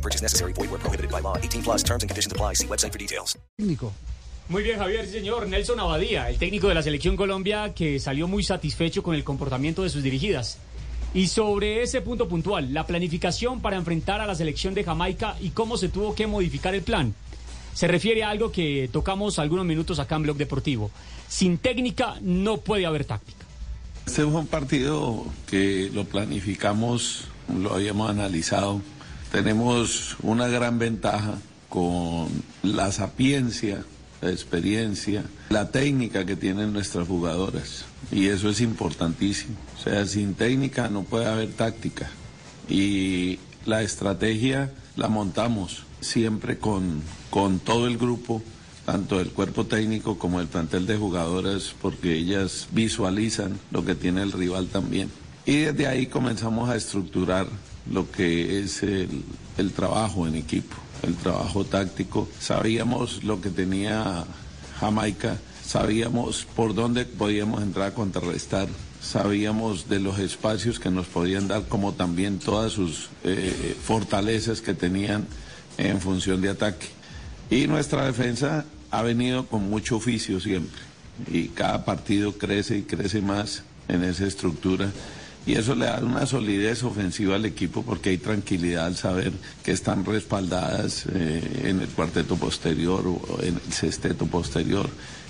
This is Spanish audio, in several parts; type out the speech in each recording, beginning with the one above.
No purchase necessary. Void where prohibited by law. 18 plus terms and conditions apply. See website for details. Muy bien, Javier, sí, señor. Nelson Abadía, el técnico de la selección Colombia, que salió muy satisfecho con el comportamiento de sus dirigidas. Y sobre ese punto puntual, la planificación para enfrentar a la selección de Jamaica y cómo se tuvo que modificar el plan. Se refiere a algo que tocamos algunos minutos acá en Blog Deportivo. Sin técnica no puede haber táctica. Este fue un partido que lo planificamos, lo habíamos analizado. Tenemos una gran ventaja con la sapiencia, la experiencia, la técnica que tienen nuestras jugadoras. Y eso es importantísimo. O sea, sin técnica no puede haber táctica. Y la estrategia la montamos siempre con, con todo el grupo, tanto el cuerpo técnico como el plantel de jugadoras, porque ellas visualizan lo que tiene el rival también. Y desde ahí comenzamos a estructurar lo que es el, trabajo en equipo, el trabajo táctico. Sabíamos lo que tenía Jamaica, sabíamos por dónde podíamos entrar a contrarrestar, sabíamos de los espacios que nos podían dar, como también todas sus eh, fortalezas que tenían en función de ataque. Y nuestra defensa ha venido con mucho oficio siempre, y cada partido crece y crece más en esa estructura y eso le da una solidez ofensiva al equipo porque hay tranquilidad al saber que están respaldadas eh, en el cuarteto posterior o en el sexteto posterior,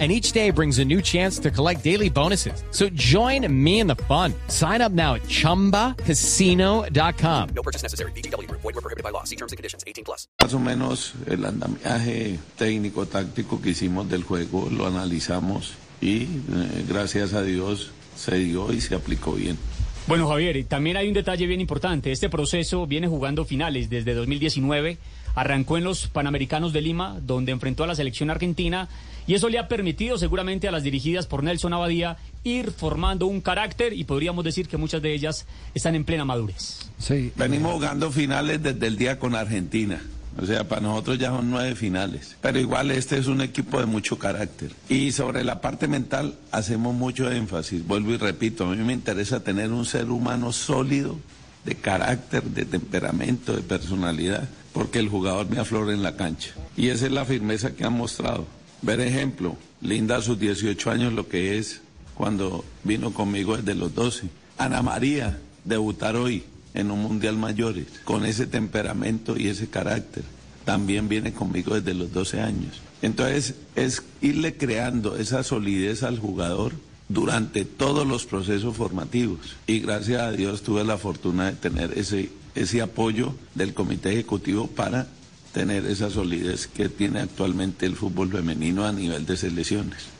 and each day brings a new chance to collect daily bonuses. So join me in the fun. Sign up now at ChumbaCasino.com. No purchase necessary. VGW Group. Void were prohibited by law. See terms and conditions. 18 plus. Más o menos el andamiaje técnico táctico que hicimos del juego lo analizamos y eh, gracias a Dios se dio y se aplicó bien. Bueno, Javier, y también hay un detalle bien importante. Este proceso viene jugando finales desde 2019. Arrancó en los Panamericanos de Lima, donde enfrentó a la selección argentina, y eso le ha permitido seguramente a las dirigidas por Nelson Abadía ir formando un carácter y podríamos decir que muchas de ellas están en plena madurez. Sí. Venimos jugando finales desde el día con Argentina. O sea, para nosotros ya son nueve finales. Pero igual este es un equipo de mucho carácter. Y sobre la parte mental hacemos mucho énfasis. Vuelvo y repito, a mí me interesa tener un ser humano sólido, de carácter, de temperamento, de personalidad, porque el jugador me aflora en la cancha. Y esa es la firmeza que han mostrado. Ver ejemplo, Linda a sus 18 años lo que es cuando vino conmigo desde los 12. Ana María, debutar hoy en un Mundial Mayores, con ese temperamento y ese carácter. También viene conmigo desde los 12 años. Entonces es irle creando esa solidez al jugador durante todos los procesos formativos. Y gracias a Dios tuve la fortuna de tener ese, ese apoyo del Comité Ejecutivo para tener esa solidez que tiene actualmente el fútbol femenino a nivel de selecciones.